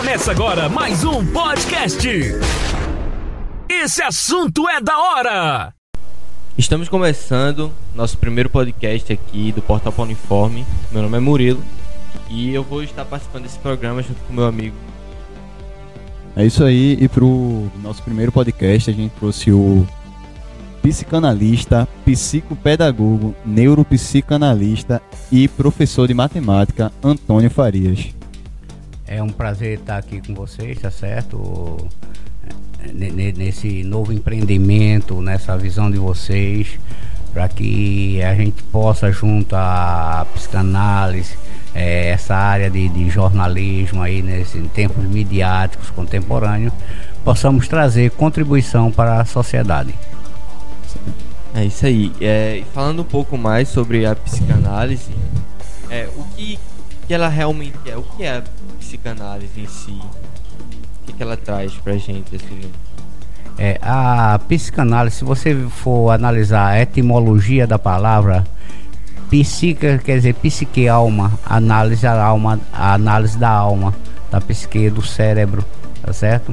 Começa agora mais um podcast. Esse assunto é da hora. Estamos começando nosso primeiro podcast aqui do Portal Uniforme. Meu nome é Murilo e eu vou estar participando desse programa junto com meu amigo. É isso aí, e pro nosso primeiro podcast a gente trouxe o psicanalista, psicopedagogo, neuropsicanalista e professor de matemática Antônio Farias. É um prazer estar aqui com vocês, tá certo? Nesse novo empreendimento, nessa visão de vocês, para que a gente possa, junto à psicanálise, é, essa área de, de, jornalismo aí, nesse, em tempos midiáticos contemporâneos, possamos trazer contribuição para a sociedade. É isso aí. É, falando um pouco mais sobre a psicanálise, é, o que, que ela realmente é? O que é a psicanálise em si? O que, que ela traz pra gente? Assim? É, a psicanálise, se você for analisar a etimologia da palavra, psica quer dizer psique alma, análise da alma, a análise da alma, da psique do cérebro, tá certo?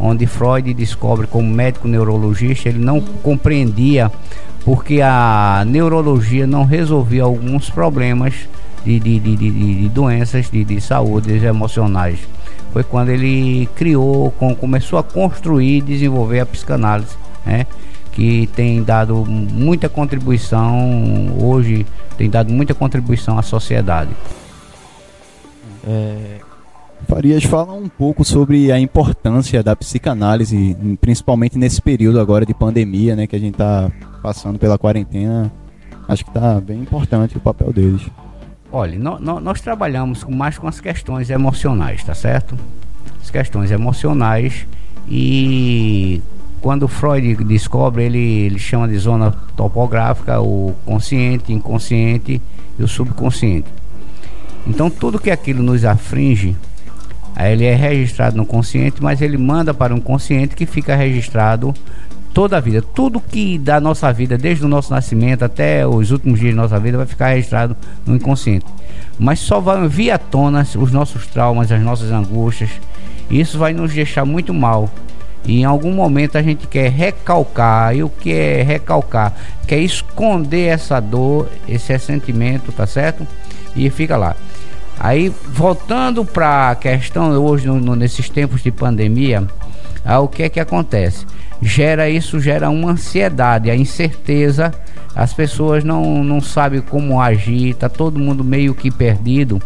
onde Freud descobre como médico neurologista, ele não compreendia porque a neurologia não resolvia alguns problemas de, de, de, de doenças de, de saúde emocionais. Foi quando ele criou, com, começou a construir e desenvolver a psicanálise, né? que tem dado muita contribuição hoje, tem dado muita contribuição à sociedade. É, Farias, fala um pouco sobre a importância da psicanálise, principalmente nesse período agora de pandemia, né, que a gente está passando pela quarentena. Acho que está bem importante o papel deles. Olha, no, no, nós trabalhamos mais com as questões emocionais, tá certo? As questões emocionais e quando Freud descobre, ele, ele chama de zona topográfica o consciente, inconsciente e o subconsciente. Então tudo que aquilo nos aflige Aí ele é registrado no consciente, mas ele manda para um consciente que fica registrado toda a vida. Tudo que da nossa vida, desde o nosso nascimento até os últimos dias da nossa vida, vai ficar registrado no inconsciente. Mas só vai vir à tona os nossos traumas, as nossas angústias. Isso vai nos deixar muito mal. E em algum momento a gente quer recalcar. E o que é recalcar? Quer esconder essa dor, esse ressentimento, tá certo? E fica lá. Aí, voltando para a questão hoje, no, no, nesses tempos de pandemia, ah, o que é que acontece? Gera isso, gera uma ansiedade, a incerteza, as pessoas não, não sabem como agir, está todo mundo meio que perdido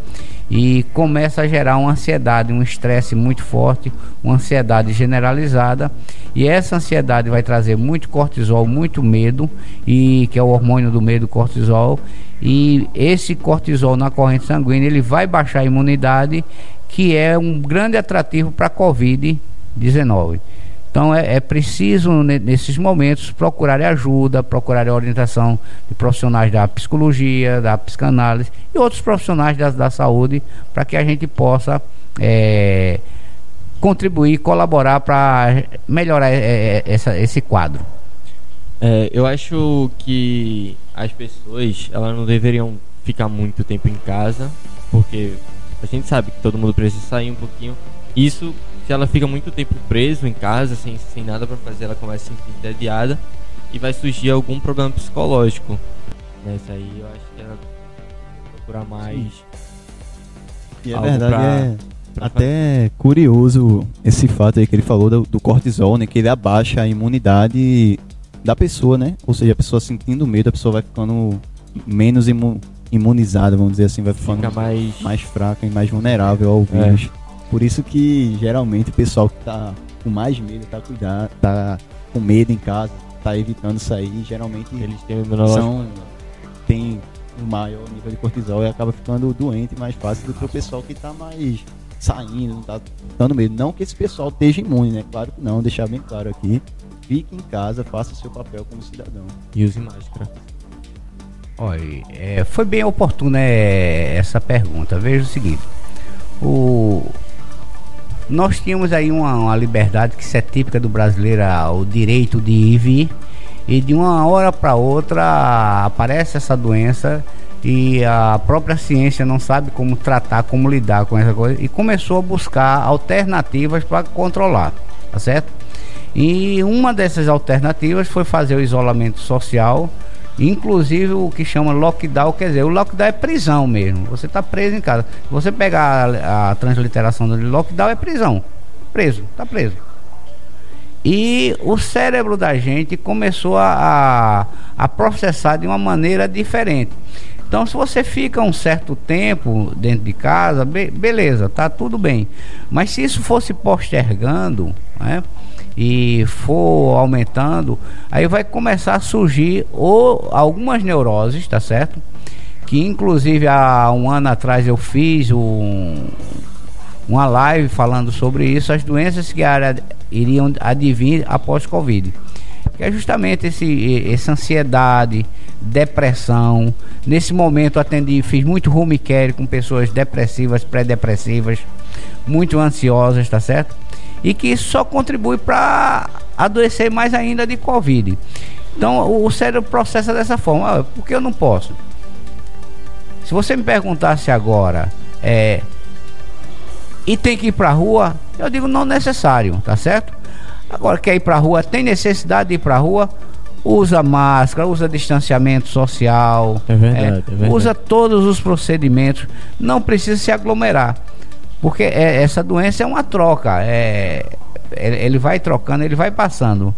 e começa a gerar uma ansiedade, um estresse muito forte, uma ansiedade generalizada, e essa ansiedade vai trazer muito cortisol, muito medo, e que é o hormônio do medo, cortisol, e esse cortisol na corrente sanguínea, ele vai baixar a imunidade, que é um grande atrativo para a COVID-19. Então é, é, preciso nesses momentos procurar ajuda, procurar orientação de profissionais da psicologia, da psicanálise e outros profissionais da, da saúde para que a gente possa é, contribuir, colaborar para melhorar é, é, essa, esse quadro. É, eu acho que as pessoas elas não deveriam ficar muito tempo em casa, porque a gente sabe que todo mundo precisa sair um pouquinho. Isso se ela fica muito tempo preso em casa, sem, sem nada para fazer, ela começa a se sentir entediada e vai surgir algum problema psicológico. Nessa aí eu acho que ela procurar mais. Sim. E é verdade, pra, é pra até fazer. curioso esse fato aí que ele falou do, do cortisol, né? Que ele abaixa a imunidade da pessoa, né? Ou seja, a pessoa sentindo medo, a pessoa vai ficando menos imu imunizada, vamos dizer assim, vai ficando Fica mais... mais fraca e mais vulnerável ao é. vírus. Por isso que geralmente o pessoal que tá com mais medo, tá cuidado, tá com medo em casa, tá evitando sair, geralmente eles têm, são, tem um maior nível de cortisol e acaba ficando doente mais fácil do que o pessoal que tá mais saindo, não tá dando medo. Não que esse pessoal esteja imune, né? Claro que não, deixar bem claro aqui. Fique em casa, faça seu papel como cidadão. E use máscara. Olha, é, foi bem oportuna é, essa pergunta. Veja o seguinte: o, nós tínhamos aí uma, uma liberdade que é típica do brasileiro, o direito de ir e vir, e de uma hora para outra aparece essa doença e a própria ciência não sabe como tratar, como lidar com essa coisa e começou a buscar alternativas para controlar, tá certo? E uma dessas alternativas foi fazer o isolamento social, inclusive o que chama lockdown, quer dizer, o lockdown é prisão mesmo. Você está preso em casa. Se você pegar a, a transliteração do lockdown é prisão. Preso, está preso. E o cérebro da gente começou a, a, a processar de uma maneira diferente. Então, se você fica um certo tempo dentro de casa, be beleza, tá tudo bem. Mas se isso fosse postergando, né, e for aumentando, aí vai começar a surgir ou algumas neuroses, tá certo? Que inclusive há um ano atrás eu fiz um, uma live falando sobre isso, as doenças que iriam advir após Covid. Que é justamente esse, essa ansiedade, depressão. Nesse momento atendi, fiz muito home care com pessoas depressivas, pré-depressivas, muito ansiosas, tá certo? E que isso só contribui para adoecer mais ainda de Covid. Então o cérebro processa dessa forma. Ah, por que eu não posso? Se você me perguntasse agora, é, e tem que ir para a rua, eu digo não necessário, tá certo? Agora quer ir para a rua, tem necessidade de ir para a rua, usa máscara, usa distanciamento social, é verdade, é, é verdade. usa todos os procedimentos, não precisa se aglomerar, porque é, essa doença é uma troca, é, ele vai trocando, ele vai passando.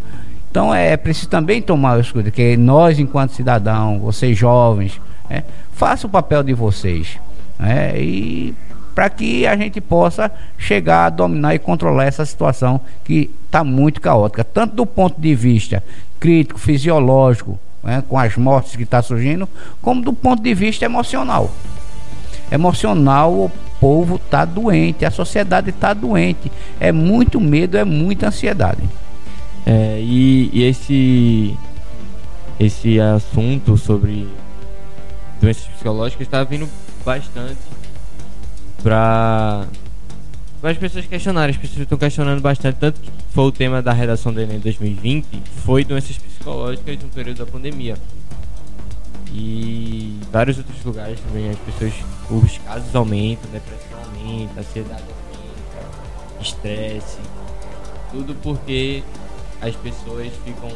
Então é, é preciso também tomar cuidados, que nós enquanto cidadão, vocês jovens, é, faça o papel de vocês, é, e para que a gente possa chegar a dominar e controlar essa situação que está muito caótica, tanto do ponto de vista crítico, fisiológico, né, com as mortes que está surgindo, como do ponto de vista emocional. Emocional, o povo está doente, a sociedade está doente. É muito medo, é muita ansiedade. É, e, e esse esse assunto sobre doenças psicológicas está vindo bastante para as pessoas questionarem. As pessoas estão questionando bastante, tanto que foi o tema da redação do Enem 2020, foi doenças psicológicas no período da pandemia. E vários outros lugares também as pessoas, os casos aumentam, depressão aumenta, ansiedade aumenta, estresse, tudo porque as pessoas ficam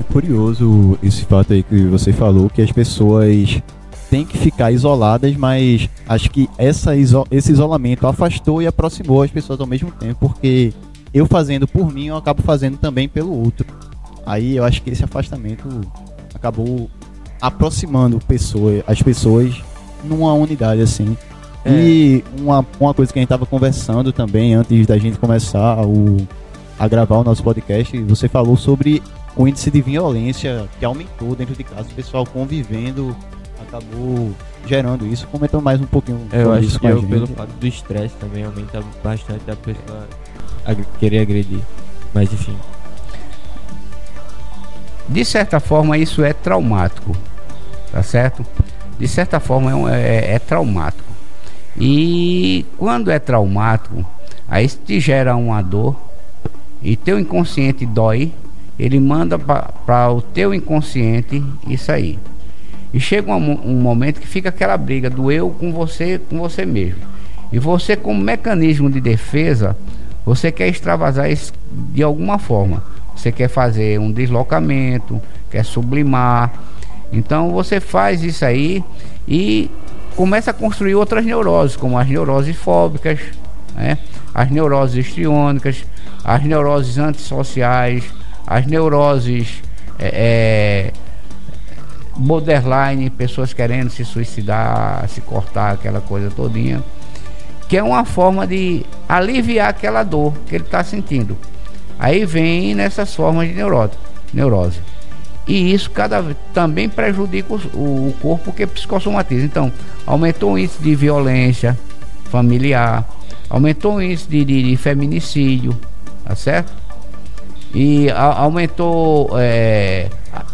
é curioso esse fato aí que você falou, que as pessoas têm que ficar isoladas, mas acho que essa iso esse isolamento afastou e aproximou as pessoas ao mesmo tempo, porque eu fazendo por mim, eu acabo fazendo também pelo outro. Aí eu acho que esse afastamento acabou aproximando pessoas, as pessoas numa unidade assim. É. E uma, uma coisa que a gente estava conversando também antes da gente começar o, a gravar o nosso podcast, você falou sobre o índice de violência que aumentou dentro de casa, o pessoal convivendo acabou gerando isso. Comenta mais um pouquinho é, eu acho que eu, pelo fato do estresse também aumenta bastante a pessoa ag querer agredir. Mas enfim. De certa forma isso é traumático, tá certo? De certa forma é, é, é traumático. E quando é traumático, aí te gera uma dor e teu inconsciente dói, ele manda para o teu inconsciente isso aí. E chega um, um, momento que fica aquela briga do eu com você, com você mesmo. E você, como mecanismo de defesa, você quer extravasar isso de alguma forma. Você quer fazer um deslocamento, quer sublimar. Então você faz isso aí e começa a construir outras neuroses, como as neuroses fóbicas, né? as neuroses histriônicas, as neuroses antissociais, as neuroses é, é borderline, pessoas querendo se suicidar, se cortar, aquela coisa todinha, que é uma forma de aliviar aquela dor que ele está sentindo. Aí vem nessas formas de neurose. neurose. E isso cada também prejudica o, o corpo que psicossomatiza. Então, aumentou o índice de violência familiar, aumentou o índice de, de, de feminicídio, tá certo? E a, aumentou é,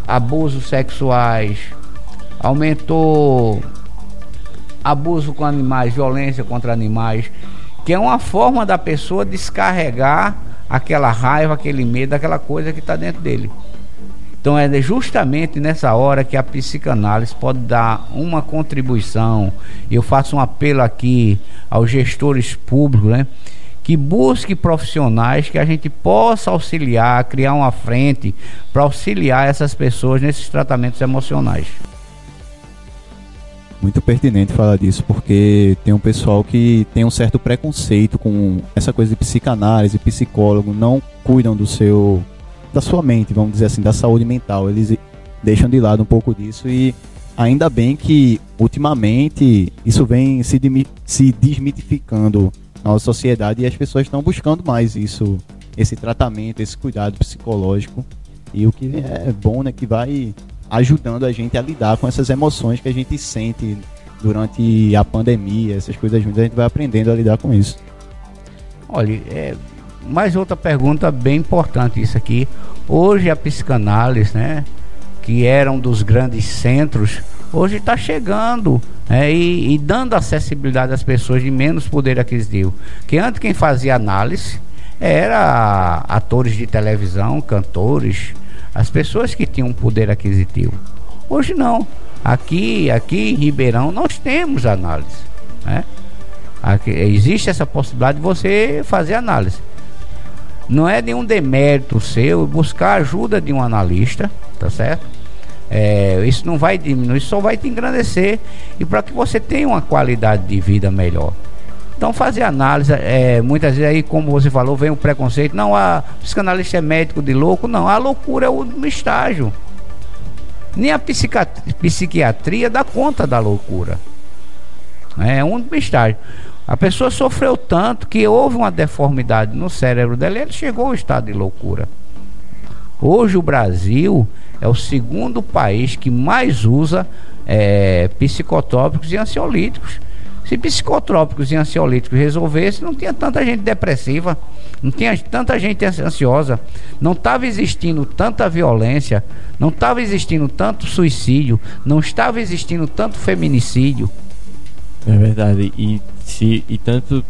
abusos sexuais, aumentou abuso com animais, violência contra animais, que é uma forma da pessoa descarregar aquela raiva, aquele medo, aquela coisa que está dentro dele. Então é justamente nessa hora que a psicanálise pode dar uma contribuição. Eu faço um apelo aqui aos gestores públicos, né? Que busque profissionais que a gente possa auxiliar, criar uma frente para auxiliar essas pessoas nesses tratamentos emocionais. Muito pertinente falar disso, porque tem um pessoal que tem um certo preconceito com essa coisa de psicanálise, psicólogo, não cuidam do seu da sua mente, vamos dizer assim, da saúde mental. Eles deixam de lado um pouco disso e ainda bem que ultimamente isso vem se, se desmitificando na nossa sociedade e as pessoas estão buscando mais isso, esse tratamento, esse cuidado psicológico. E o que é bom, né, que vai ajudando a gente a lidar com essas emoções que a gente sente durante a pandemia, essas coisas juntas, a gente vai aprendendo a lidar com isso. Olha, é, mais outra pergunta bem importante isso aqui. Hoje a psicanálise, né, que era um dos grandes centros, hoje está chegando né, e, e, dando acessibilidade às pessoas de menos poder aquisitivo. Que antes quem fazia análise era atores de televisão, cantores, as pessoas que tinham poder aquisitivo. Hoje não. Aqui, aqui em Ribeirão nós temos análise. Né? Aqui, existe essa possibilidade de você fazer análise. Não é nenhum demérito seu buscar ajuda de um analista, tá certo? É, isso não vai diminuir, só vai te engrandecer e para que você tenha uma qualidade de vida melhor. Então fazer análise, é, muitas vezes aí, como você falou, vem o preconceito, não, a psicanalista é médico de louco, não, a loucura é o estágio. Nem a psiquiatria dá conta da loucura. É um estágio. A pessoa sofreu tanto que houve uma deformidade no cérebro dela e ele chegou ao estado de loucura. Hoje o Brasil é o segundo país que mais usa é, psicotrópicos e ansiolíticos. Se psicotrópicos e ansiolíticos resolvesse, não tinha tanta gente depressiva, não tinha tanta gente ansiosa, não estava existindo tanta violência, não estava existindo tanto suicídio, não estava existindo tanto feminicídio. É verdade. E se e tanto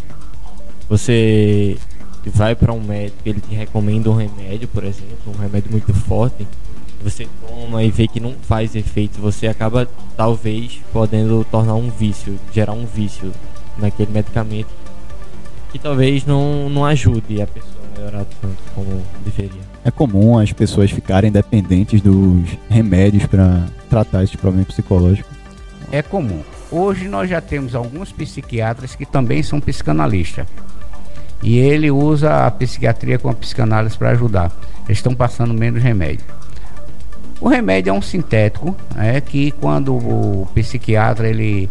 você vai para um médico, ele te recomenda um remédio, por exemplo, um remédio muito forte, você toma e vê que não faz efeito, você acaba talvez podendo tornar um vício, gerar um vício naquele medicamento que talvez não, não ajude a pessoa a melhorar tanto como deveria. É comum as pessoas ficarem dependentes dos remédios para tratar esses problemas psicológicos. É comum. Hoje nós já temos alguns psiquiatras que também são psicanalistas. E ele usa a psiquiatria com a psicanálise para ajudar. Eles estão passando menos remédio. O remédio é um sintético, é que quando o psiquiatra ele,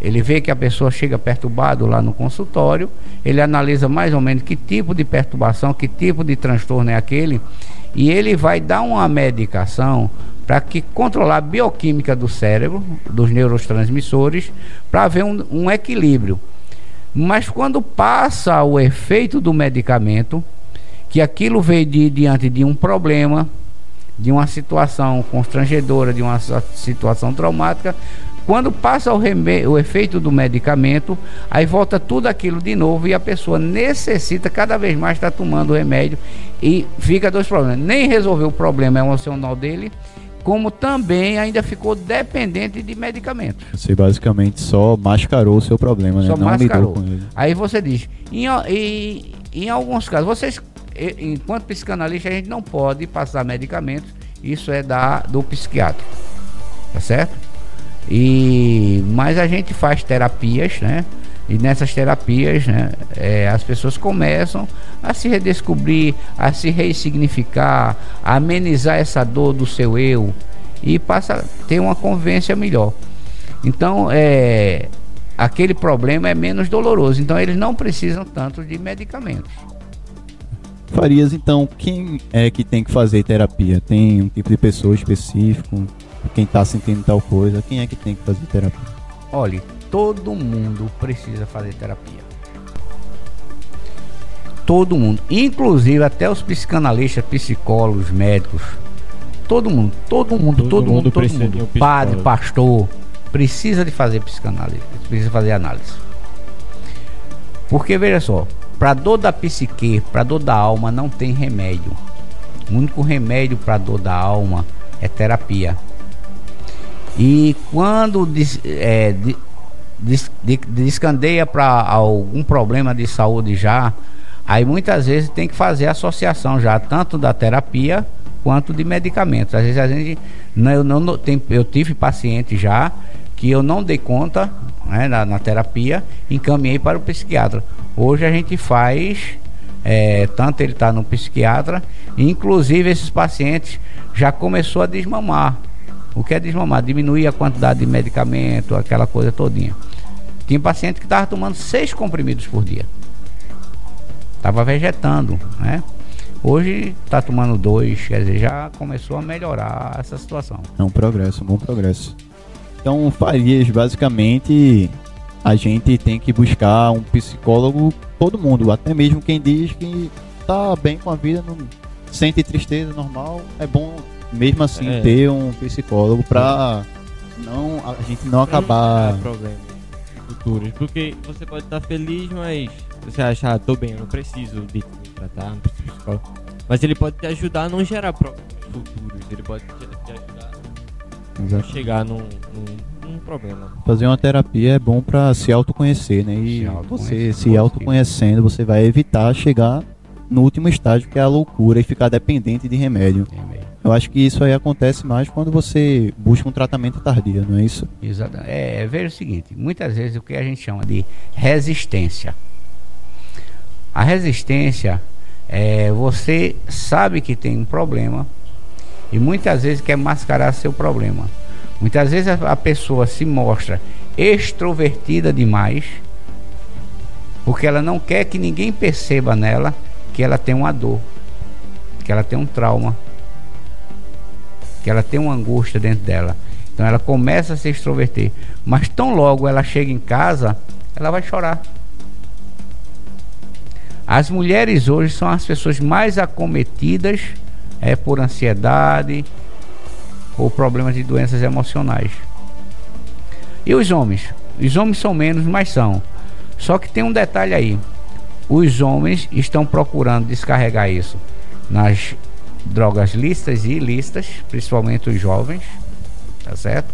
ele vê que a pessoa chega perturbado lá no consultório, ele analisa mais ou menos que tipo de perturbação, que tipo de transtorno é aquele, e ele vai dar uma medicação para que controlar a bioquímica do cérebro, dos neurotransmissores, para haver um, um equilíbrio. Mas quando passa o efeito do medicamento, que aquilo veio de, diante de um problema, de uma situação constrangedora, de uma situação traumática, quando passa o, o efeito do medicamento, aí volta tudo aquilo de novo e a pessoa necessita cada vez mais estar tá tomando o remédio e fica dois problemas. Nem resolveu o problema emocional dele como também ainda ficou dependente de medicamentos. Você basicamente só mascarou o seu problema, né? Só Não mascarou. lidou com ele. Aí você diz, em, em, em alguns casos, vocês, enquanto psicanalista, a gente não pode passar medicamentos, isso é da, do psiquiatra, tá certo? E, mas a gente faz terapias, né? E nessas terapias, né, é, as pessoas começam a se redescobrir, a se ressignificar, a amenizar essa dor do seu eu e passa a ter uma convivência melhor. Então, é, aquele problema é menos doloroso. Então, eles não precisam tanto de medicamentos. Farias, então, quem é que tem que fazer terapia? Tem um tipo de pessoa específico? Quem está sentindo tal coisa? Quem é que tem que fazer terapia? Olhe, todo mundo precisa fazer terapia. Todo mundo, inclusive até os psicanalistas, psicólogos, médicos, todo mundo, todo mundo, todo, todo mundo, todo mundo, um padre, pastor, precisa de fazer psicanálise, precisa fazer análise. Porque veja só, Para dor da psique, para dor da alma, não tem remédio. O único remédio para dor da alma é terapia. E quando é, descandeia para algum problema de saúde já, aí muitas vezes tem que fazer associação já, tanto da terapia quanto de medicamentos. Às vezes a gente. Não, eu, não, eu tive paciente já que eu não dei conta né, na, na, terapia, encaminhei para o psiquiatra. Hoje a gente faz, é, tanto ele está no psiquiatra, inclusive esses pacientes já começou a desmamar. O que é desmamar? Diminuir a quantidade de medicamento, aquela coisa todinha. Tinha paciente que estava tomando seis comprimidos por dia. Estava vegetando, né? Hoje está tomando dois, quer dizer, já começou a melhorar essa situação. É um progresso, um bom progresso. Então, Farias, basicamente, a gente tem que buscar um psicólogo, todo mundo, até mesmo quem diz que tá bem com a vida, não sente tristeza normal, é bom mesmo assim é. ter um psicólogo para não a gente não acabar não problemas futuros, porque você pode estar feliz, mas você acha, ah, tô bem, eu não preciso de me tratar, não preciso de psicólogo. Mas ele pode te ajudar a não gerar problemas futuros, ele pode te, ajudar Exato. a chegar num, num, num, problema. Fazer uma terapia é bom para se autoconhecer, né? E se você se autoconhecendo, você vai evitar chegar no último estágio, que é a loucura e ficar dependente de remédio. Eu acho que isso aí acontece mais quando você busca um tratamento tardio, não é isso? Exato. É, veja o seguinte, muitas vezes o que a gente chama de resistência. A resistência é você sabe que tem um problema e muitas vezes quer mascarar seu problema. Muitas vezes a, a pessoa se mostra extrovertida demais porque ela não quer que ninguém perceba nela que ela tem uma dor, que ela tem um trauma, que ela tem uma angústia dentro dela. Então ela começa a se extroverter, mas tão logo ela chega em casa, ela vai chorar. As mulheres hoje são as pessoas mais acometidas é, por ansiedade ou problemas de doenças emocionais. E os homens? Os homens são menos, mas são. Só que tem um detalhe aí. Os homens estão procurando descarregar isso nas drogas listas e ilícitas, principalmente os jovens, tá certo?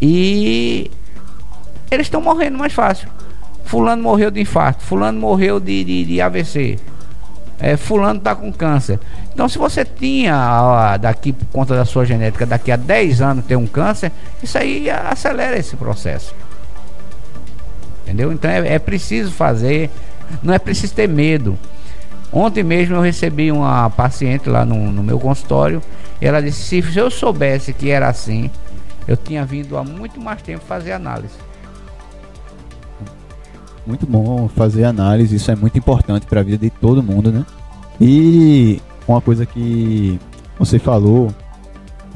E eles estão morrendo mais fácil. Fulano morreu de infarto, fulano morreu de, de, de AVC, é, fulano está com câncer. Então, se você tinha daqui por conta da sua genética, daqui a 10 anos ter um câncer, isso aí acelera esse processo. Entendeu? Então é, é preciso fazer, não é preciso ter medo. Ontem mesmo eu recebi uma paciente lá no, no meu consultório. ela disse: se eu soubesse que era assim, eu tinha vindo há muito mais tempo fazer análise. Muito bom fazer análise, isso é muito importante para a vida de todo mundo, né? E uma coisa que você falou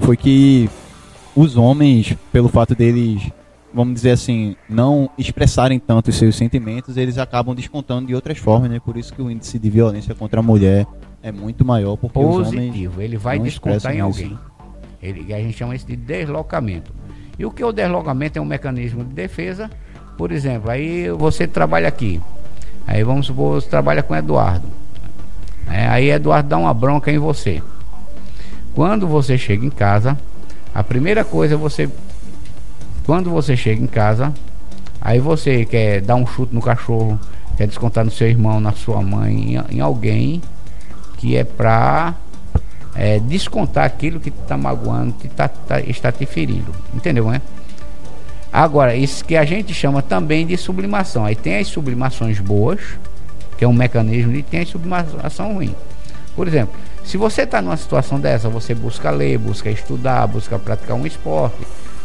foi que os homens, pelo fato deles, vamos dizer assim, não expressarem tanto os seus sentimentos, eles acabam descontando de outras formas, né? Por isso que o índice de violência contra a mulher é muito maior, porque Positivo, os homens ele vai descontar em alguém. Ele, a gente chama isso de deslocamento. E o que é o deslocamento é um mecanismo de defesa por exemplo, aí você trabalha aqui. Aí vamos supor, você trabalha com Eduardo. É, aí Eduardo dá uma bronca em você. Quando você chega em casa, a primeira coisa é você. Quando você chega em casa, aí você quer dar um chute no cachorro, quer descontar no seu irmão, na sua mãe, em, em alguém que é pra é, descontar aquilo que está magoando, que tá, tá, está te ferindo. Entendeu, né? Agora, isso que a gente chama também de sublimação. Aí tem as sublimações boas, que é um mecanismo, e tem a sublimação ruim. Por exemplo, se você está numa situação dessa, você busca ler, busca estudar, busca praticar um esporte,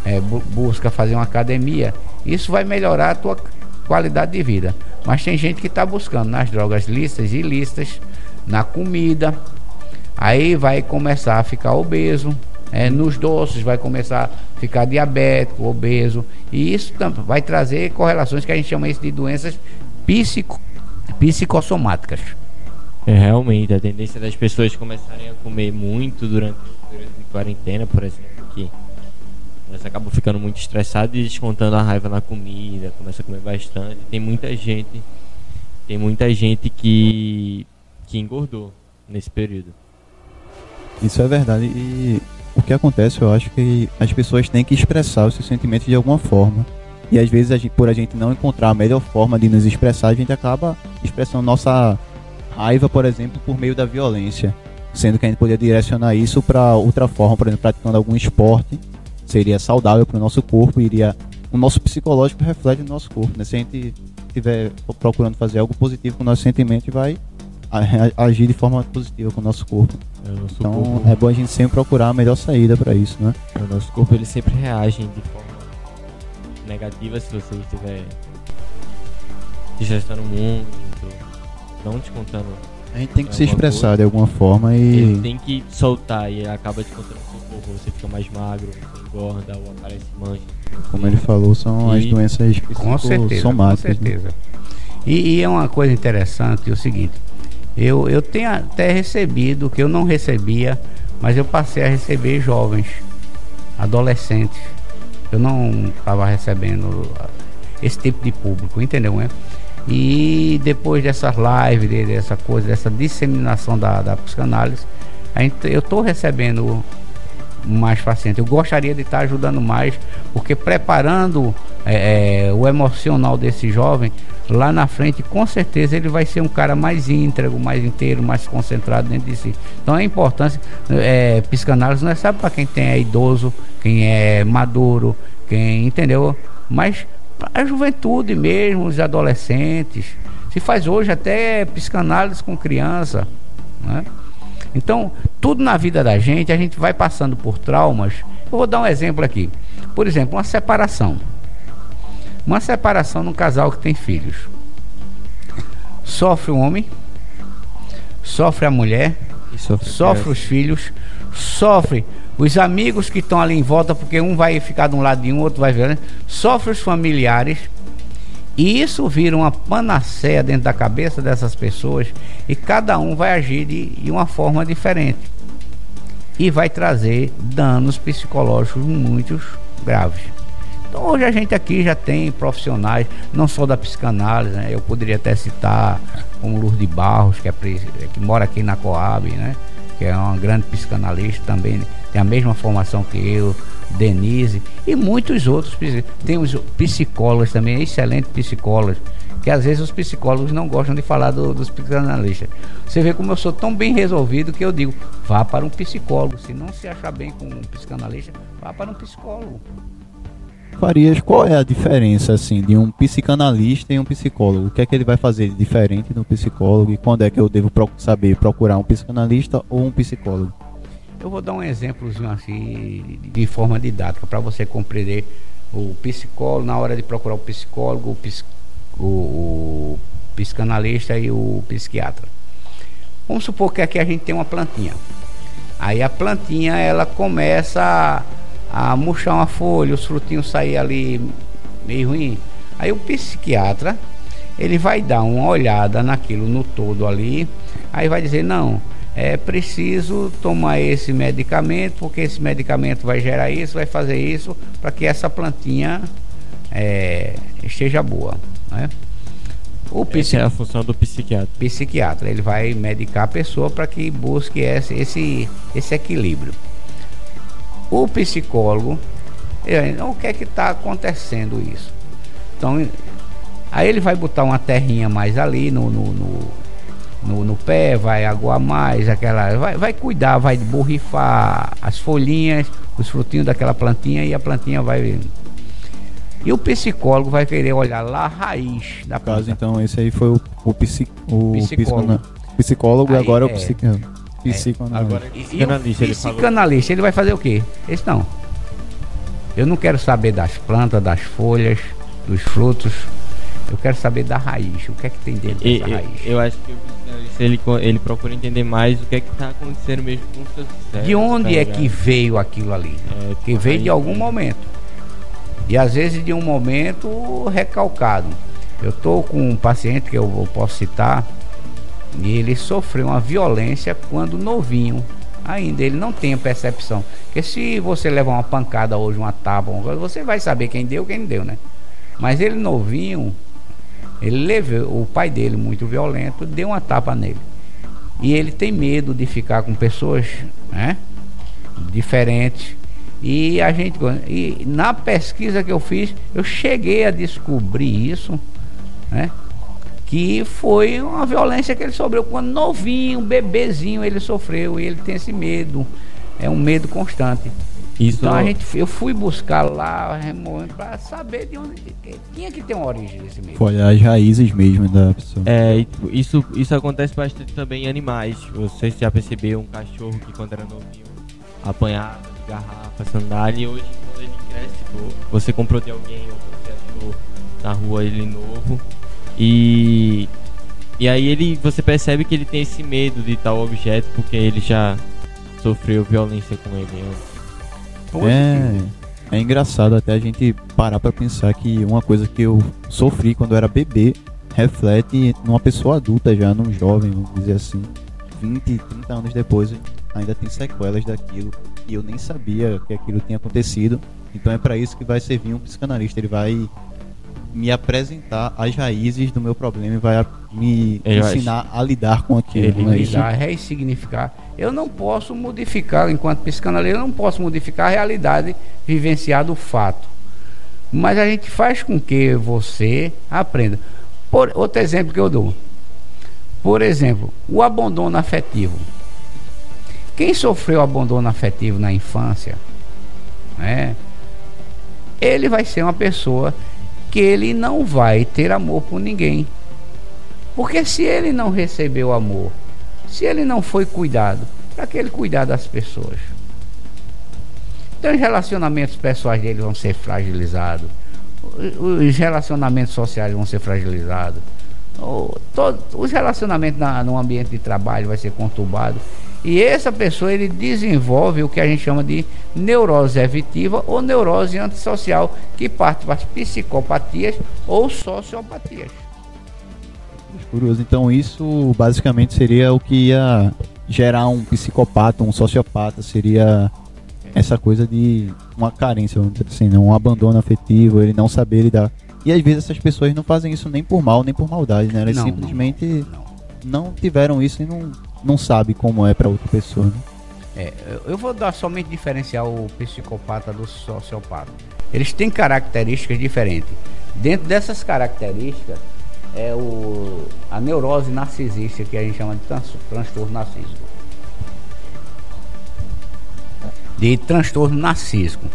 é, bu busca fazer uma academia, isso vai melhorar a tua qualidade de vida. Mas tem gente que está buscando nas drogas listas e ilícitas, na comida, aí vai começar a ficar obeso, é, nos doces vai começar a ficar diabético, obeso, e isso vai trazer correlações que a gente chama isso de doenças psico, psicossomáticas. É, realmente, a tendência das pessoas começarem a comer muito durante, durante a quarentena, por exemplo, que elas acabam ficando muito estressadas e descontando a raiva na comida, começa a comer bastante. Tem muita gente tem muita gente que, que engordou nesse período. Isso é verdade. E o que acontece, eu acho que as pessoas têm que expressar os seus sentimentos de alguma forma. E às vezes, a gente, por a gente não encontrar a melhor forma de nos expressar, a gente acaba expressando nossa raiva, por exemplo, por meio da violência. Sendo que a gente poderia direcionar isso para outra forma, por exemplo, praticando algum esporte, seria saudável para o nosso corpo, iria o nosso psicológico reflete no nosso corpo. Né? Se a gente estiver procurando fazer algo positivo com o nosso sentimento, vai agir de forma positiva com o nosso corpo. É, o então corpo... é bom a gente sempre procurar a melhor saída para isso, né? O nosso corpo ele sempre reage de forma negativa se você estiver digestando muito, não te contando. A gente tem que se expressar coisa. de alguma forma e. Ele tem que soltar e acaba te contando o seu corpo, você fica mais magro, engorda ou aparece mancha. Como ele falou, são e... as doenças com certeza, somáticas. Com né? certeza. Né? E, e, é uma coisa interessante é o seguinte, eu, eu tenho até recebido, que eu não recebia, mas eu passei a receber jovens, adolescentes. Eu não estava recebendo esse tipo de público, entendeu? Né? E depois dessas lives, dessa coisa, dessa disseminação da, da psicanálise, gente, eu estou recebendo mais paciente. Eu gostaria de estar ajudando mais, porque preparando é, é, o emocional desse jovem, lá na frente, com certeza ele vai ser um cara mais íntegro, mais inteiro, mais concentrado dentro de si. Então a importância, é, psicanálise não é só para quem tem é idoso, quem é maduro, quem entendeu, mas a juventude mesmo, os adolescentes. Se faz hoje até psicanálise com criança, né? Então, tudo na vida da gente, a gente vai passando por traumas. Eu vou dar um exemplo aqui. Por exemplo, uma separação. Uma separação num casal que tem filhos. Sofre o homem, sofre a mulher, sofre, sofre os filhos, sofre os amigos que estão ali em volta, porque um vai ficar de um lado e um outro vai ver, né? sofre os familiares e isso vira uma panaceia dentro da cabeça dessas pessoas e cada um vai agir de, de uma forma diferente. E vai trazer danos psicológicos muito graves. Então hoje a gente aqui já tem profissionais, não só da psicanálise, né? eu poderia até citar como Lourdes Barros, que, é, que mora aqui na Coab, né? que é uma grande psicanalista também, tem a mesma formação que eu, Denise e muitos outros. Tem os psicólogos também, excelentes psicólogos, que às vezes os psicólogos não gostam de falar do, dos psicanalistas. Você vê como eu sou tão bem resolvido que eu digo, vá para um psicólogo. Se não se achar bem com um psicanalista, vá para um psicólogo. Farias, qual é a diferença assim de um psicanalista e um psicólogo? O que é que ele vai fazer de diferente do psicólogo e quando é que eu devo saber procurar um psicanalista ou um psicólogo? Eu vou dar um exemplozinho assim, de forma didática, para você compreender o psicólogo, na hora de procurar o psicólogo, o, ps, o, o psicanalista e o psiquiatra. Vamos supor que aqui a gente tem uma plantinha. Aí a plantinha ela começa a, a murchar uma folha, os frutinhos saem ali meio ruim. Aí o psiquiatra ele vai dar uma olhada naquilo no todo ali, aí vai dizer não, é preciso tomar esse medicamento, porque esse medicamento vai gerar isso, vai fazer isso, para que essa plantinha é, esteja boa. Né? O Essa é a função do psiquiatra. Psiquiatra, ele vai medicar a pessoa para que busque esse, esse, esse equilíbrio. O psicólogo, ele, o que é que está acontecendo isso? Então, aí ele vai botar uma terrinha mais ali no, no, no no, no pé, vai aguar mais, aquela. Vai, vai cuidar, vai borrifar as folhinhas, os frutinhos daquela plantinha e a plantinha vai. E o psicólogo vai querer olhar lá a raiz da planta. Caso, então, esse aí foi o, o, psi, o psicólogo. psicólogo e agora é, o psiquiatra. É, agora, e, e o psicanalista, ele vai fazer o quê? Esse não. Eu não quero saber das plantas, das folhas, dos frutos. Eu quero saber da raiz. O que é que tem dentro dessa raiz? Eu, eu acho que ele, ele procura entender mais o que é que está acontecendo mesmo com o seu cérebro. De onde tá é que veio aquilo ali? É, que veio de algum momento. E às vezes de um momento recalcado. Eu estou com um paciente que eu, posso citar, e ele sofreu uma violência quando novinho. Ainda ele não tem a percepção. Porque se você levar uma pancada hoje, uma tábua, você vai saber quem deu, quem deu, né? Mas ele novinho, Ele levou o pai dele muito violento, deu uma tapa nele. E ele tem medo de ficar com pessoas, né? Diferentes. E a gente e na pesquisa que eu fiz, eu cheguei a descobrir isso, né? Que foi uma violência que ele sofreu quando novinho, um bebezinho ele sofreu e ele tem esse medo. É um medo constante. Isso então a gente, eu fui buscar lá para saber de onde tinha que ter uma origem desse medo. Foi as raízes mesmo da pessoa. É, isso, isso acontece bastante também em animais. Você já percebeu um cachorro que quando era novinho apanhava de garrafa, sandália e hoje quando ele cresce, tipo, você comprou de alguém ou você achou na rua ele novo e e aí ele você percebe que ele tem esse medo de tal objeto porque ele já sofreu violência com ele antes. É, é engraçado até a gente parar para pensar que uma coisa que eu sofri quando eu era bebê reflete numa pessoa adulta já, num jovem, vamos dizer assim. 20, 30 anos depois, ainda tem sequelas daquilo e eu nem sabia que aquilo tinha acontecido. Então é para isso que vai servir um psicanalista. Ele vai me apresentar as raízes do meu problema e vai me eu ensinar acho. a lidar com aquilo. Ele é lidar, ressignificar eu não posso modificar, enquanto psicanalista, eu não posso modificar a realidade vivenciada do fato. Mas a gente faz com que você aprenda. Por, outro exemplo que eu dou. Por exemplo, o abandono afetivo. Quem sofreu abandono afetivo na infância, né, ele vai ser uma pessoa que ele não vai ter amor por ninguém. Porque se ele não recebeu amor se ele não foi cuidado, para que ele cuidar das pessoas? Então os relacionamentos pessoais dele vão ser fragilizados, os relacionamentos sociais vão ser fragilizados, os relacionamentos na, no ambiente de trabalho vai ser conturbado. E essa pessoa ele desenvolve o que a gente chama de neurose evitiva ou neurose antissocial, que parte para psicopatias ou sociopatias curioso. Então isso basicamente seria o que ia gerar um psicopata, um sociopata, seria essa coisa de uma carência, vamos dizer assim, né? um abandono afetivo, ele não saber lidar. E às vezes essas pessoas não fazem isso nem por mal, nem por maldade, né? Elas não, simplesmente não, não. tiveram isso e não, não sabem como é para outra pessoa, né? É, eu vou dar somente diferenciar o psicopata do sociopata. Eles têm características diferentes. Dentro dessas características, é o, a neurose narcisista, que a gente chama de trans, transtorno narcísico. De transtorno narcísico.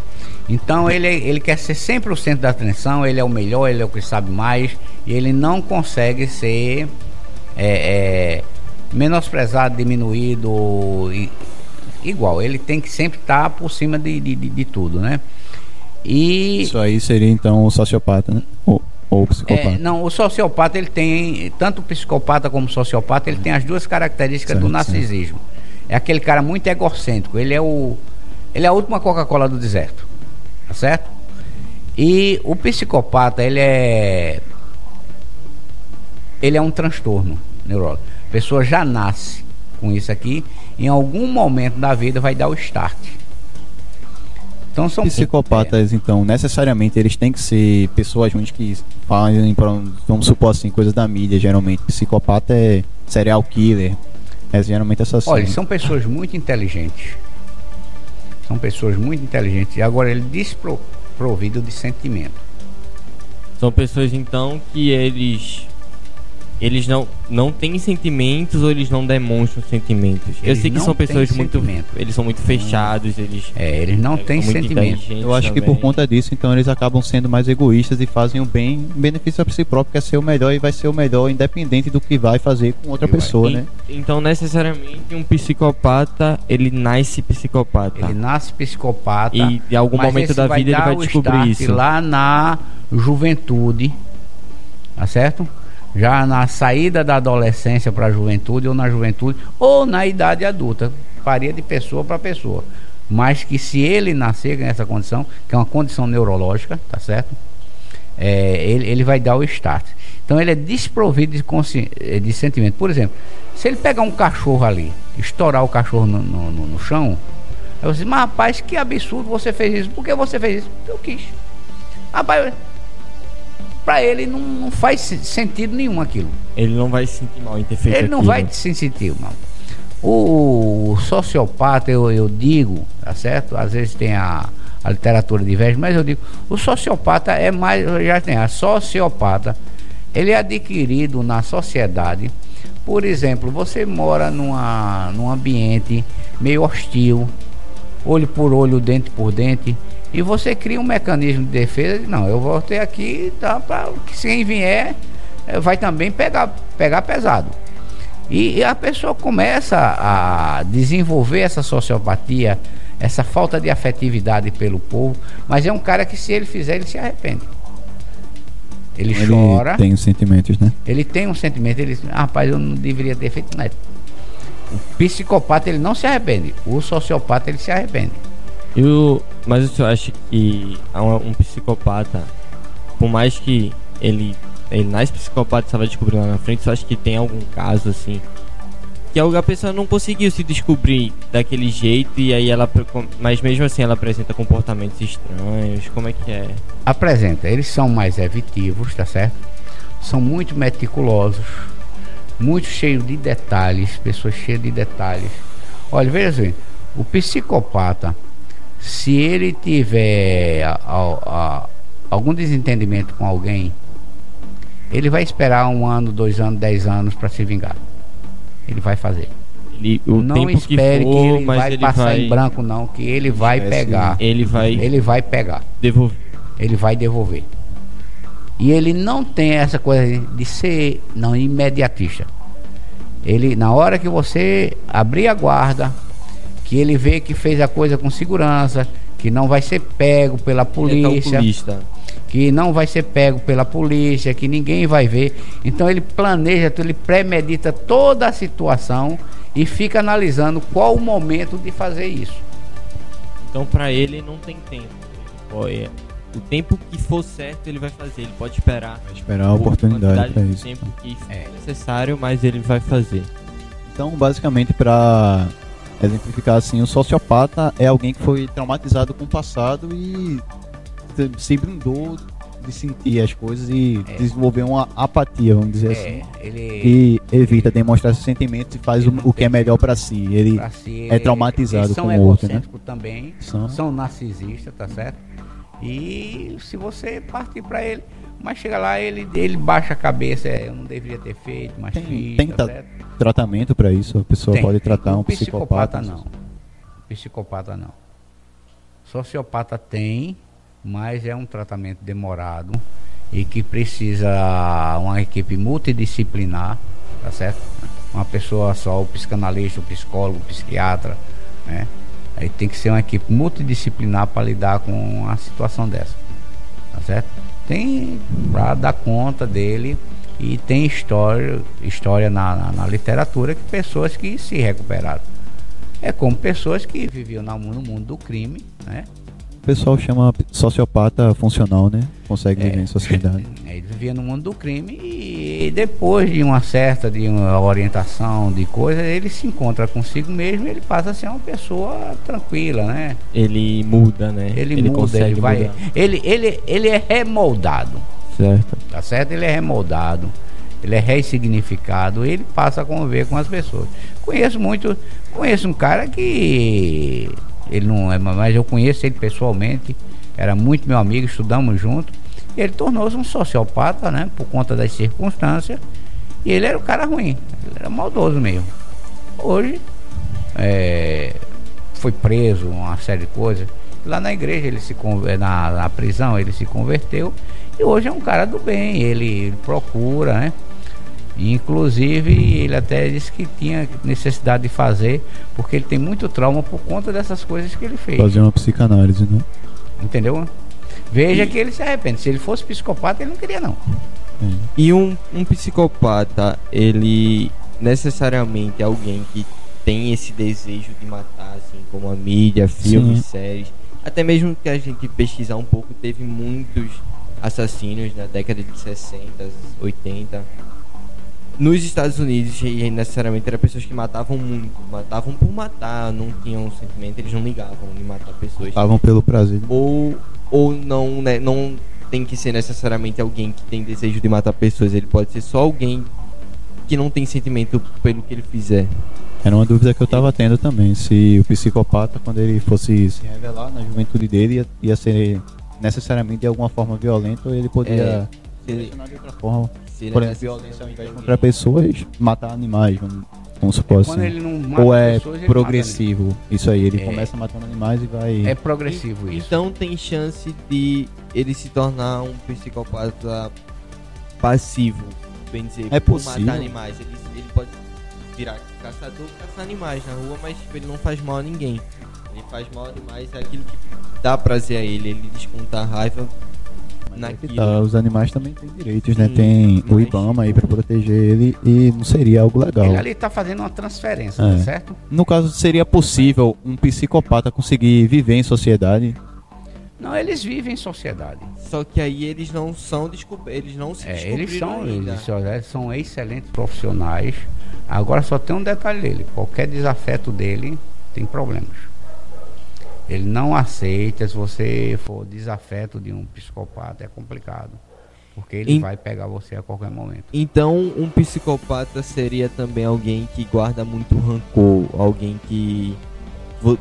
Então ele, ele quer ser sempre o centro da atenção, ele é o melhor, ele é o que sabe mais, e ele não consegue ser é, é, menosprezado, diminuído, igual. Ele tem que sempre estar por cima de, de, de, tudo, né? E... Isso aí seria então o sociopata, né? Ou o psicopata? É, não, o sociopata ele tem, tanto o psicopata como o sociopata, ele tem as duas características certo, do narcisismo. Certo. É aquele cara muito egocêntrico, ele é o ele é a última Coca-Cola do deserto. Tá certo? E o psicopata, ele é ele é um transtorno neurológico. A pessoa já nasce com isso aqui, em algum momento da vida vai dar o start. Então são psicopatas, é. então, necessariamente eles têm que ser pessoas ruins que fazem, vamos supor assim, coisas da mídia, geralmente. Psicopata é serial killer. É geralmente assassino. Olha, são pessoas muito inteligentes. São pessoas muito inteligentes. E agora ele desprovido de sentimento. São pessoas então que eles eles não, não têm sentimentos ou eles não demonstram sentimentos. Eles eu sei que são pessoas muito. Eles são muito fechados, eles. É, eles não têm sentimento. Eu acho também. que por conta disso, então, eles acabam sendo mais egoístas e fazem o bem em benefício a si próprio, que é ser o melhor e vai ser o melhor, independente do que vai fazer com outra pessoa, né? Então, necessariamente, um psicopata, ele nasce psicopata. Ele nasce psicopata. E em algum momento da vida ele vai descobrir isso. Lá na juventude, tá certo? Já na saída da adolescência para a juventude ou na juventude ou na idade adulta, varia de pessoa para pessoa. Mas que se ele nascer nessa condição, que é uma condição neurológica, tá certo? É, ele, ele vai dar o start. Então ele é desprovido de, de sentimento. Por exemplo, se ele pegar um cachorro ali, estourar o cachorro no, no, no, no chão, eu disse, mas rapaz, que absurdo você fez isso. Por que você fez isso? Eu quis. Rapaz, para ele não, não, faz sentido nenhum aquilo. Ele não vai se sentir mal em ter feito Ele não aquilo. vai se sentir mal. O, o sociopata, eu, eu digo, tá certo? Às vezes tem a, a literatura diverge, mas eu digo, o sociopata é mais, já tem, a sociopata, ele é adquirido na sociedade. Por exemplo, você mora numa, num ambiente meio hostil, olho por olho, dente por dente, e você cria um mecanismo de defesa. Não, eu voltei aqui, tá, para que quem vier eh, vai também pegar, pegar pesado. E, e, a pessoa começa a desenvolver essa sociopatia, essa falta de afetividade pelo povo, mas é um cara que se ele fizer, ele se arrepende. Ele, ele chora. Tem sentimentos, né? Ele tem um sentimento, ele diz, ah, rapaz, eu não deveria ter feito nada. O psicopata ele não se arrepende, o sociopata ele se arrepende. E o, mas você acha que um, um psicopata, por mais que ele ele nasce psicopata, você vai descobrir lá na frente, você acha que tem algum caso assim que a pessoa não conseguiu se descobrir daquele jeito e aí ela mas mesmo assim ela apresenta comportamentos estranhos como é que é? Apresenta eles são mais evitivos tá certo? São muito meticulosos muito cheios de detalhes pessoas cheias de detalhes. Olha veja assim o psicopata se ele tiver a, a, a, algum desentendimento com alguém ele vai esperar um ano dois anos dez anos para se vingar ele vai fazer. Ele, não espere que, for, que ele vai ele passar vai... em branco não, que ele vai é pegar. Ele vai ele vai pegar. Devolver. Ele vai devolver. E ele não tem essa coisa de ser não imediatista. Ele na hora que você abrir a guarda, que ele vê que fez a coisa com segurança, que não vai ser pego pela polícia. É que não vai ser pego pela polícia, que ninguém vai ver. Então ele planeja, ele premedita toda a situação e fica analisando qual o momento de fazer isso. Então para ele não tem tempo. É, o tempo que for certo ele vai fazer, ele pode esperar. Vai esperar a oportunidade para isso. tempo que é necessário, mas ele vai fazer. Então, basicamente, para exemplificar assim, o sociopata é alguém que foi traumatizado com o passado e se brindou de sentir as coisas e é. desenvolver uma apatia, vamos dizer é, assim. Ele, e evita demonstrar seus sentimentos e faz o, o, que é melhor para si. Ele si, é traumatizado com o outro, né? também, são, são narcisistas, tá certo? E se você partir para ele, mas chega lá, ele, ele baixa a cabeça, é, eu não deveria ter feito, mas tem, fiz, tem tá tratamento para isso, a pessoa tem, pode tratar um, psicopata. Psicopata não. Psicopata não. Sociopata tem, mas é um tratamento demorado e que precisa uma equipe multidisciplinar, tá certo? Uma pessoa só, o psicanalista, o psicólogo, o psiquiatra, né? Aí tem que ser uma equipe multidisciplinar para lidar com uma situação dessa, tá certo? Tem para dar conta dele e tem história, história na, na, na, literatura que pessoas que se recuperaram. É como pessoas que viviam no mundo do crime, né? Pessoal chama sociopata funcional, né? Consegue viver é, em sociedade. Ele vivia no mundo do crime e depois de uma certa de uma orientação de coisa, ele se encontra consigo mesmo e ele passa a ser uma pessoa tranquila, né? Ele muda, né? Ele, ele muda, ele vai. Mudar. Ele, ele, ele é remoldado. Certo. Tá certo? Ele é remoldado ele é ressignificado, ele passa a conviver com as pessoas. Conheço muito, conheço um cara que ele não é, mas eu conheço ele pessoalmente, era muito meu amigo, estudamos junto. Ele tornou-se um sociopata, né? Por conta das circunstâncias. E ele era um cara ruim, ele era maldoso mesmo. Hoje é, foi preso, uma série de coisas. Lá na igreja ele se na, na prisão ele se converteu e hoje é um cara do bem, ele, ele procura, né? Inclusive, ele até disse que tinha necessidade de fazer, porque ele tem muito trauma por conta dessas coisas que ele fez. Fazer uma psicanálise, né? Entendeu? Veja e... que ele se arrepende. Se ele fosse psicopata, ele não queria, não. E um, um psicopata, ele necessariamente é alguém que tem esse desejo de matar, assim, como a mídia, filmes, Sim. séries. Até mesmo que a gente pesquisar um pouco, teve muitos assassinos na década de 60, 80 nos Estados Unidos, e necessariamente eram pessoas que matavam muito, matavam por matar, não tinham sentimento, eles não ligavam de matar pessoas. Matavam pelo prazer. Ou, ou não, né, não tem que ser necessariamente alguém que tem desejo de matar pessoas, ele pode ser só alguém que não tem sentimento pelo que ele fizer. Era uma dúvida que eu estava tendo também, se o psicopata, quando ele fosse se revelar na juventude dele, ia, ia ser necessariamente de alguma forma violento, ou ele poderia é, se ele, de outra forma. Por exemplo, violência ao invés de contra pessoas, matar animais, vamos, vamos supor é assim. Ou é pessoas, progressivo, isso aí, ele é, começa matando animais e vai... É progressivo isso. Então tem chance de ele se tornar um psicopata passivo, bem dizer, é por possível. matar animais. Ele, ele pode virar caçador, caçar animais na rua, mas tipo, ele não faz mal a ninguém. Ele faz mal a animais, é aquilo que dá prazer a ele, ele desconta a raiva naquilo. Tá, os animais também têm direitos, né? Sim, né? Tem mas... o IBAMA aí pra proteger ele e não seria algo legal. Ele ali tá fazendo uma transferência, é. tá certo? No caso, seria possível um psicopata conseguir viver em sociedade? Não, eles vivem em sociedade. Só que aí eles não são descobertos, eles não se é, eles são, ainda. Eles são excelentes profissionais. Agora só tem um detalhe dele, qualquer desafeto dele tem problemas. Ele não aceita se você for desafeto de um psicopata, é complicado. Porque ele vai pegar você a qualquer momento. Então, um psicopata seria também alguém que guarda muito rancor, alguém que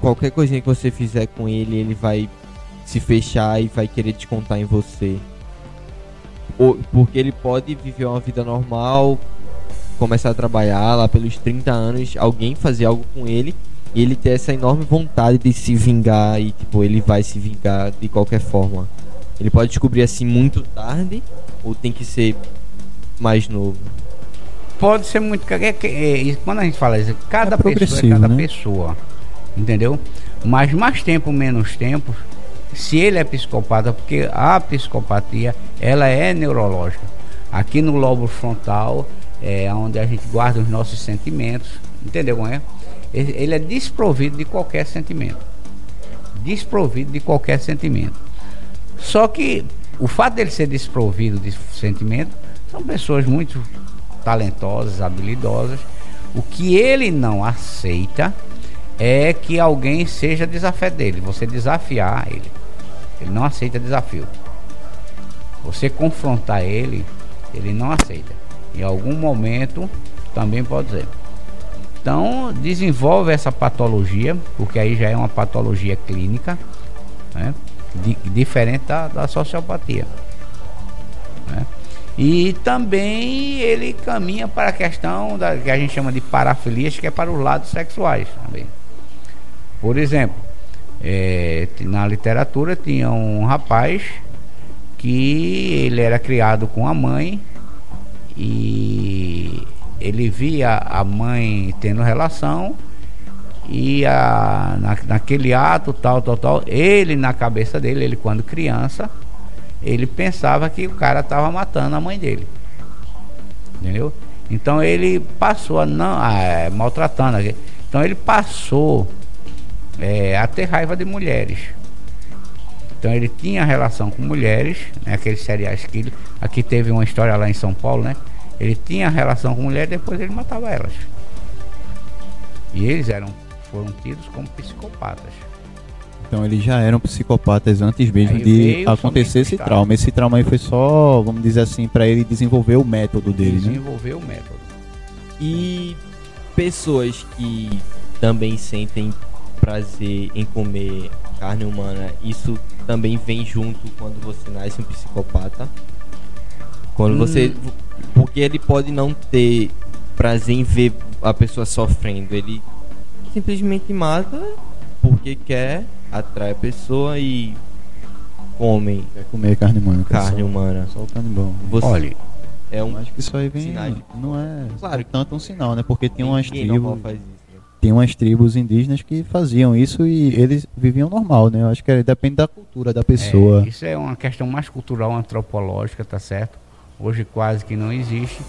qualquer coisinha que você fizer com ele, ele vai se fechar e vai querer descontar em você. Porque ele pode viver uma vida normal, começar a trabalhar lá pelos 30 anos, alguém fazer algo com ele ele ter essa enorme vontade de se vingar e tipo, ele vai se vingar de qualquer forma. Ele pode descobrir assim muito tarde ou tem que ser mais novo? Pode ser muito. É, é, quando a gente fala isso, cada é pessoa é cada né? pessoa. Entendeu? Mas mais tempo, menos tempo, se ele é psicopata, porque a psicopatia ela é neurológica. Aqui no lobo frontal é onde a gente guarda os nossos sentimentos, entendeu como é? Ele é desprovido de qualquer sentimento. Desprovido de qualquer sentimento. Só que o fato dele ser desprovido de sentimento são pessoas muito talentosas, habilidosas. O que ele não aceita é que alguém seja desafeto dele, você desafiar ele. Ele não aceita desafio. Você confrontar ele, ele não aceita. Em algum momento também pode ser. Então, desenvolve essa patologia, porque aí já é uma patologia clínica, né? diferente da, da sociopatia. Né? E também ele caminha para a questão da, que a gente chama de parafilias, que é para os lados sexuais também. Por exemplo, é, na literatura tinha um rapaz que ele era criado com a mãe e ele via a mãe tendo relação e a, na, naquele ato tal, tal, tal, ele na cabeça dele, ele quando criança, ele pensava que o cara estava matando a mãe dele. Entendeu? Então ele passou a não, a, é, maltratando. Então ele passou é, a ter raiva de mulheres. Então ele tinha relação com mulheres, né, aqueles cereais que aqui teve uma história lá em São Paulo, né? Ele tinha relação com mulher, depois ele matava elas. E eles eram, foram tidos como psicopatas. Então eles já eram psicopatas antes mesmo aí de acontecer esse trauma. Esse trauma aí foi só, vamos dizer assim, para ele desenvolver o método dele? Desenvolver né? o método. E pessoas que também sentem prazer em comer carne humana, isso também vem junto quando você nasce um psicopata? Quando hum. você porque ele pode não ter prazer em ver a pessoa sofrendo. Ele simplesmente mata porque quer, atrai a pessoa e come. Quer comer carne humana. Carne só, humana. Só o canibal. Você Olha, é um. Acho que isso aí vem. Não é claro, tanto um sinal, né? Porque tem umas tribos. Faz isso, né? Tem umas tribos indígenas que faziam isso e eles viviam normal, né? Eu acho que depende da cultura da pessoa. É, isso é uma questão mais cultural, antropológica, tá certo? Hoje quase que não existe,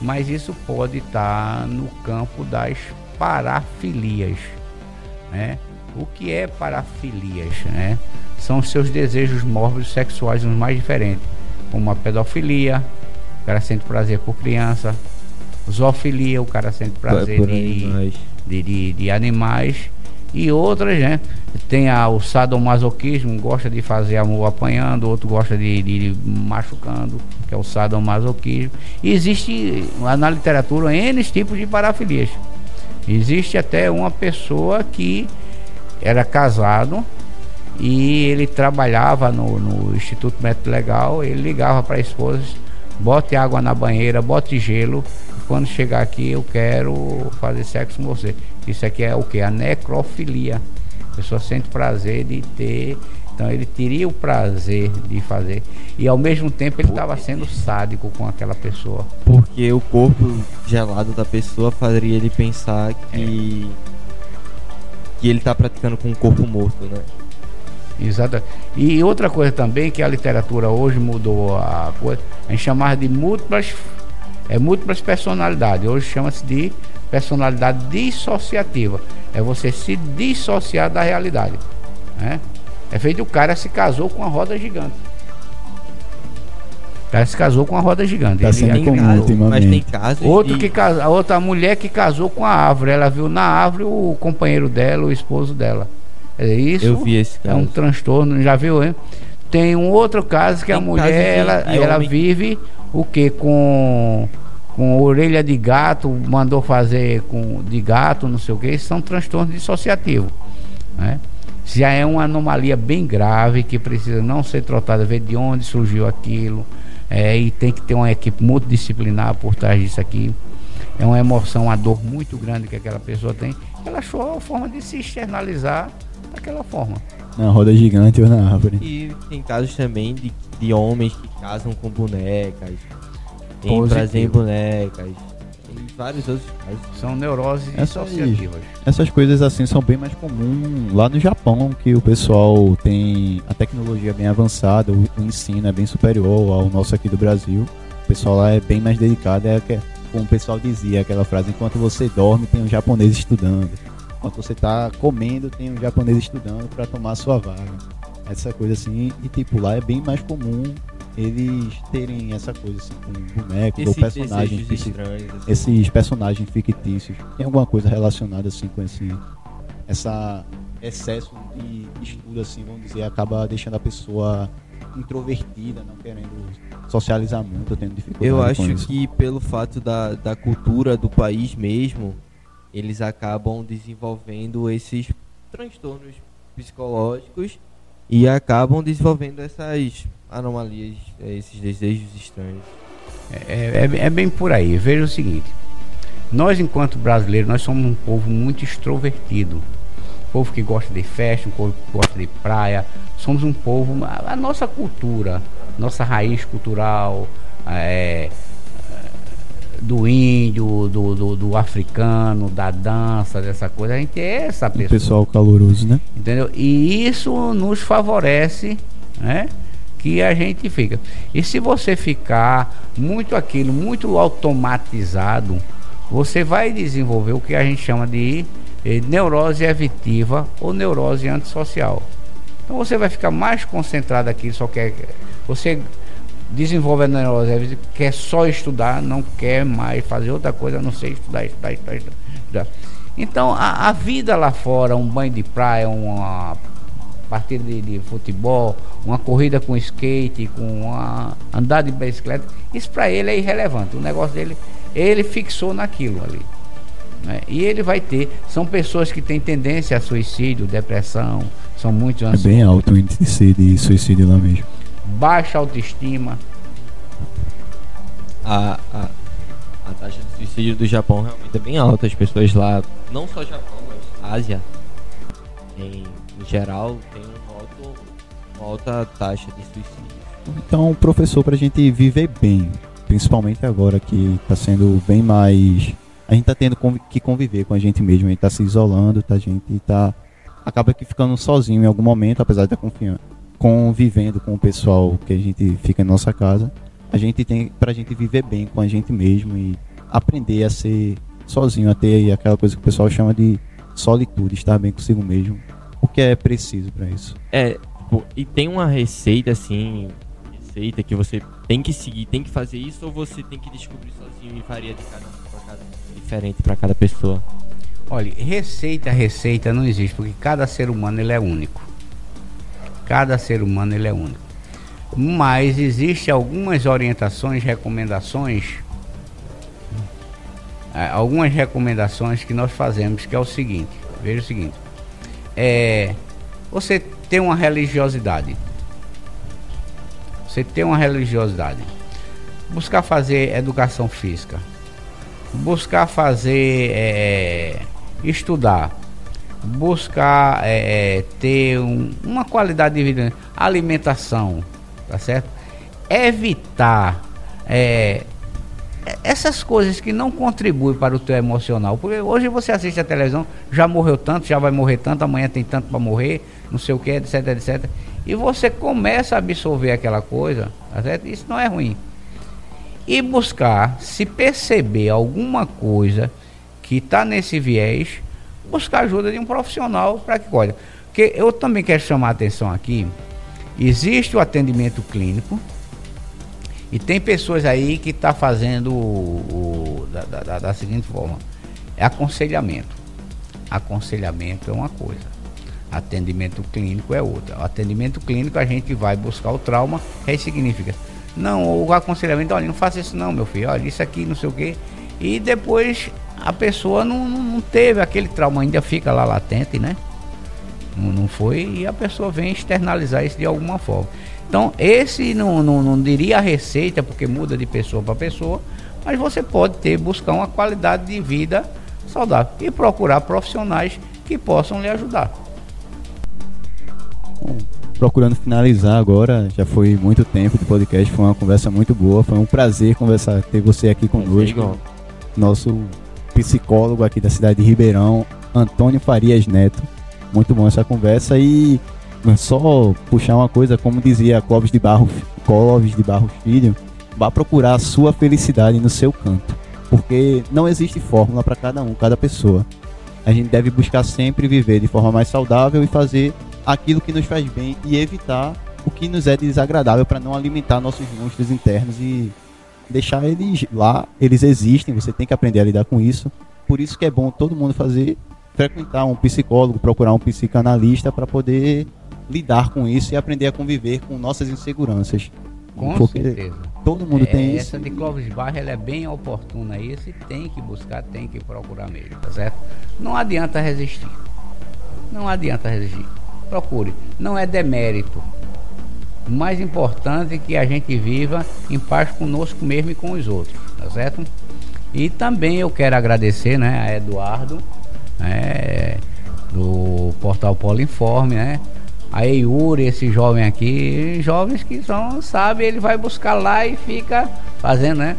mas isso pode estar tá no campo das parafilias, né? O que é parafilias, né? São seus desejos mórbidos sexuais os mais diferentes, como a pedofilia, o cara sente prazer por criança, zoofilia, o cara sente prazer de, de, de, de animais E outras, né? Tem a, o sadomasoquismo, gosta de fazer amor apanhando, outro gosta de, de, de machucando, que é o sadomasoquismo. E existe na literatura N tipos de parafilias. Existe até uma pessoa que era casado e ele trabalhava no, no Instituto Médico Legal, ele ligava para a esposa, bote água na banheira, bote gelo, quando chegar aqui eu quero fazer sexo com você. Isso aqui é o que? A necrofilia. A pessoa sente prazer de ter. Então ele teria o prazer de fazer. E ao mesmo tempo ele estava sendo sádico com aquela pessoa. Porque o corpo gelado da pessoa faria ele pensar que. É. Que ele está praticando com um corpo morto, né? Exato. E outra coisa também que a literatura hoje mudou a coisa, a gente chamava de múltiplas, é múltiplas personalidades. Hoje chama-se de personalidade dissociativa. É você se dissociar da realidade. Né? É feito o cara se casou com uma roda gigante. O cara se casou com uma roda gigante. Tá sendo comum ultimamente. Mas tem casos Outro de... que casa, a outra mulher que casou com a árvore. Ela viu na árvore o companheiro dela, o esposo dela. É isso. Eu vi esse caso. É um transtorno, já viu, hein? Tem um outro caso que tem a mulher ela, ela vive o que com com orelha de gato, mandou fazer com de gato, não sei o que, são transtornos dissociativos. Né? Já é uma anomalia bem grave que precisa não ser tratada, ver de onde surgiu aquilo, é, e tem que ter uma equipe multidisciplinar por trás disso aqui. É uma emoção, uma dor muito grande que aquela pessoa tem. Ela achou a forma de se externalizar daquela forma. Na roda gigante ou na árvore. E tem casos também de, de homens que casam com bonecas, prazer em bonecas. Tem vários outros casos. São neuroses essas, dissociativas. Essas coisas assim são bem mais comuns lá no Japão, que o pessoal tem a tecnologia bem avançada, o, o ensino é bem superior ao nosso aqui do Brasil. O pessoal lá é bem mais dedicado, é como o pessoal dizia, aquela frase, enquanto você dorme tem um japonês estudando. Enquanto você está comendo, tem um japonês estudando para tomar a sua vaga. Essa coisa assim, e tipo, lá é bem mais comum eles terem essa coisa assim, com bonecos ou personagens estranhos, assim. esses personagens fictícios. Tem alguma coisa relacionada assim com esse essa excesso de estudo assim, vamos dizer, acaba deixando a pessoa introvertida, não querendo socializar muito, tendo dificuldade. Eu acho que pelo fato da, da cultura do país mesmo, eles acabam desenvolvendo esses transtornos psicológicos e acabam desenvolvendo essas anomalias, é, esses desejos estranhos. É, é, é, bem por aí. Veja o seguinte: nós, enquanto brasileiros, nós somos um povo muito extrovertido. Povo que gosta de festa, um povo que gosta de praia. Somos um povo. A, a nossa cultura, nossa raiz cultural, é, do índio, do, do, do, africano, da dança, dessa coisa, a gente é essa pessoa. O pessoal caloroso, né? Entendeu? E isso nos favorece, né? que a gente fica. E se você ficar muito aquilo, muito automatizado, você vai desenvolver o que a gente chama de eh, neurose evitiva ou neurose antissocial. Então você vai ficar mais concentrado aqui, só quer. Você desenvolve a neurose quer só estudar, não quer mais fazer outra coisa, a não ser estudar, estudar, estudar. estudar. Então a, a vida lá fora, um banho de praia, uma partida de, de, futebol, uma corrida com skate, com uma andar de bicicleta, isso para ele é irrelevante. O negócio dele, ele fixou naquilo ali. Né? E ele vai ter, são pessoas que têm tendência a suicídio, depressão, são muito ansiosos. É bem alto o índice de suicídio lá mesmo. Baixa autoestima. A, a, a taxa de suicídio do Japão realmente é bem alta. As pessoas lá, não só Japão, mas Ásia, em em geral, tem uma alta, uma alta taxa de suicídio. Então, professor, para a gente viver bem, principalmente agora que está sendo bem mais. A gente está tendo que conviver com a gente mesmo, a gente está se isolando, tá, a gente está. Acaba que ficando sozinho em algum momento, apesar de estar confiando, convivendo com o pessoal que a gente fica em nossa casa. A gente tem, para a gente viver bem com a gente mesmo e aprender a ser sozinho, a ter aquela coisa que o pessoal chama de solitude, estar bem consigo mesmo o que é preciso para isso. É, e tem uma receita assim, receita que você tem que seguir, tem que fazer isso ou você tem que descobrir sozinho e varia de cada, cada diferente para cada pessoa? Olha, receita, receita não existe, porque cada ser humano ele é único. Cada ser humano ele é único. Mas existe algumas orientações, recomendações, é, algumas recomendações que nós fazemos, que é o seguinte, veja o seguinte, é, você tem uma religiosidade, você tem uma religiosidade, buscar fazer educação física, buscar fazer é, estudar, buscar é, é, ter um, uma qualidade de vida, alimentação, tá certo? Evitar é, essas coisas que não contribuem para o teu emocional. Porque hoje você assiste a televisão, já morreu tanto, já vai morrer tanto, amanhã tem tanto para morrer, não sei o que, etc, etc. E você começa a absorver aquela coisa, tá certo? Isso não é ruim. E buscar, se perceber alguma coisa que está nesse viés, buscar ajuda de um profissional para que olha. Porque eu também quero chamar a atenção aqui, existe o atendimento clínico e tem pessoas aí que está fazendo o, o da, da, da seguinte forma, é aconselhamento. Aconselhamento é uma coisa. Atendimento clínico é outra. O atendimento clínico a gente vai buscar o trauma, aí significa. Não, o aconselhamento, olha, não faça isso não, meu filho, olha, isso aqui, não sei o quê. E depois a pessoa não, não, não teve aquele trauma, ainda fica lá latente, né? Não, não foi, e a pessoa vem externalizar isso de alguma forma. Então, esse não, não, não diria a receita, porque muda de pessoa para pessoa, mas você pode ter, buscar uma qualidade de vida saudável e procurar profissionais que possam lhe ajudar. Bom, procurando finalizar agora, já foi muito tempo de podcast, foi uma conversa muito boa, foi um prazer conversar, ter você aqui conosco. Nosso psicólogo aqui da cidade de Ribeirão, Antônio Farias Neto. Muito bom essa conversa e só puxar uma coisa, como dizia Clóvis de Barro, Clóvis de Barros Filho, vá procurar a sua felicidade no seu canto, porque não existe fórmula para cada um, cada pessoa. A gente deve buscar sempre viver de forma mais saudável e fazer aquilo que nos faz bem e evitar o que nos é desagradável para não alimentar nossos monstros internos e deixar eles lá, eles existem, você tem que aprender a lidar com isso. Por isso que é bom todo mundo fazer frequentar um psicólogo, procurar um psicanalista para poder lidar com isso e aprender a conviver com nossas inseguranças. Com Porque certeza. Todo mundo é, tem essa isso. Essa de Clóvis Barra ela é bem oportuna isso e tem que buscar, tem que procurar mesmo, tá certo? Não adianta resistir. Não adianta resistir. Procure. Não é demérito. O mais importante é que a gente viva em paz conosco mesmo e com os outros, tá certo? E também eu quero agradecer, né, a Eduardo, né, do portal Polo Informe, né? A Eiuri, esse jovem aqui, jovens que são, sabe, ele vai buscar lá e fica fazendo, né?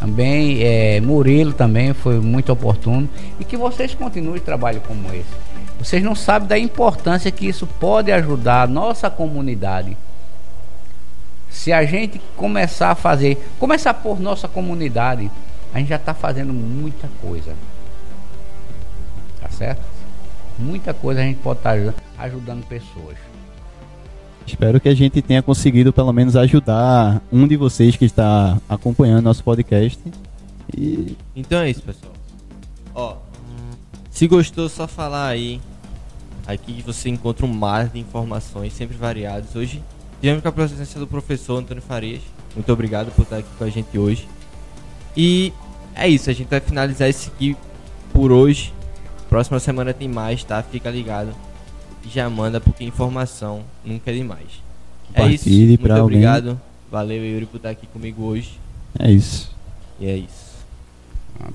Também é, Murilo também foi muito oportuno e que vocês continuem trabalho como esse. Vocês não sabem da importância que isso pode ajudar a nossa comunidade se a gente começar a fazer, começar por nossa comunidade, a gente já está fazendo muita coisa. Tá certo? Muita coisa a gente pode estar tá ajudando, pessoas. Espero que a gente tenha conseguido pelo menos ajudar um de vocês que está acompanhando nosso podcast. E então é isso, pessoal. Ó, se gostou, só falar aí. Aqui você encontra um mar de informações sempre variadas. Hoje Tivemos com a presença do professor Antônio Farias. Muito obrigado por estar aqui com a gente hoje. E é isso, a gente vai finalizar esse aqui por hoje. Próxima semana tem mais, tá? Fica ligado. Já manda porque informação nunca é demais. É isso. Muito obrigado. Alguém. Valeu, Yuri, por estar aqui comigo hoje. É isso. E é isso. Ah,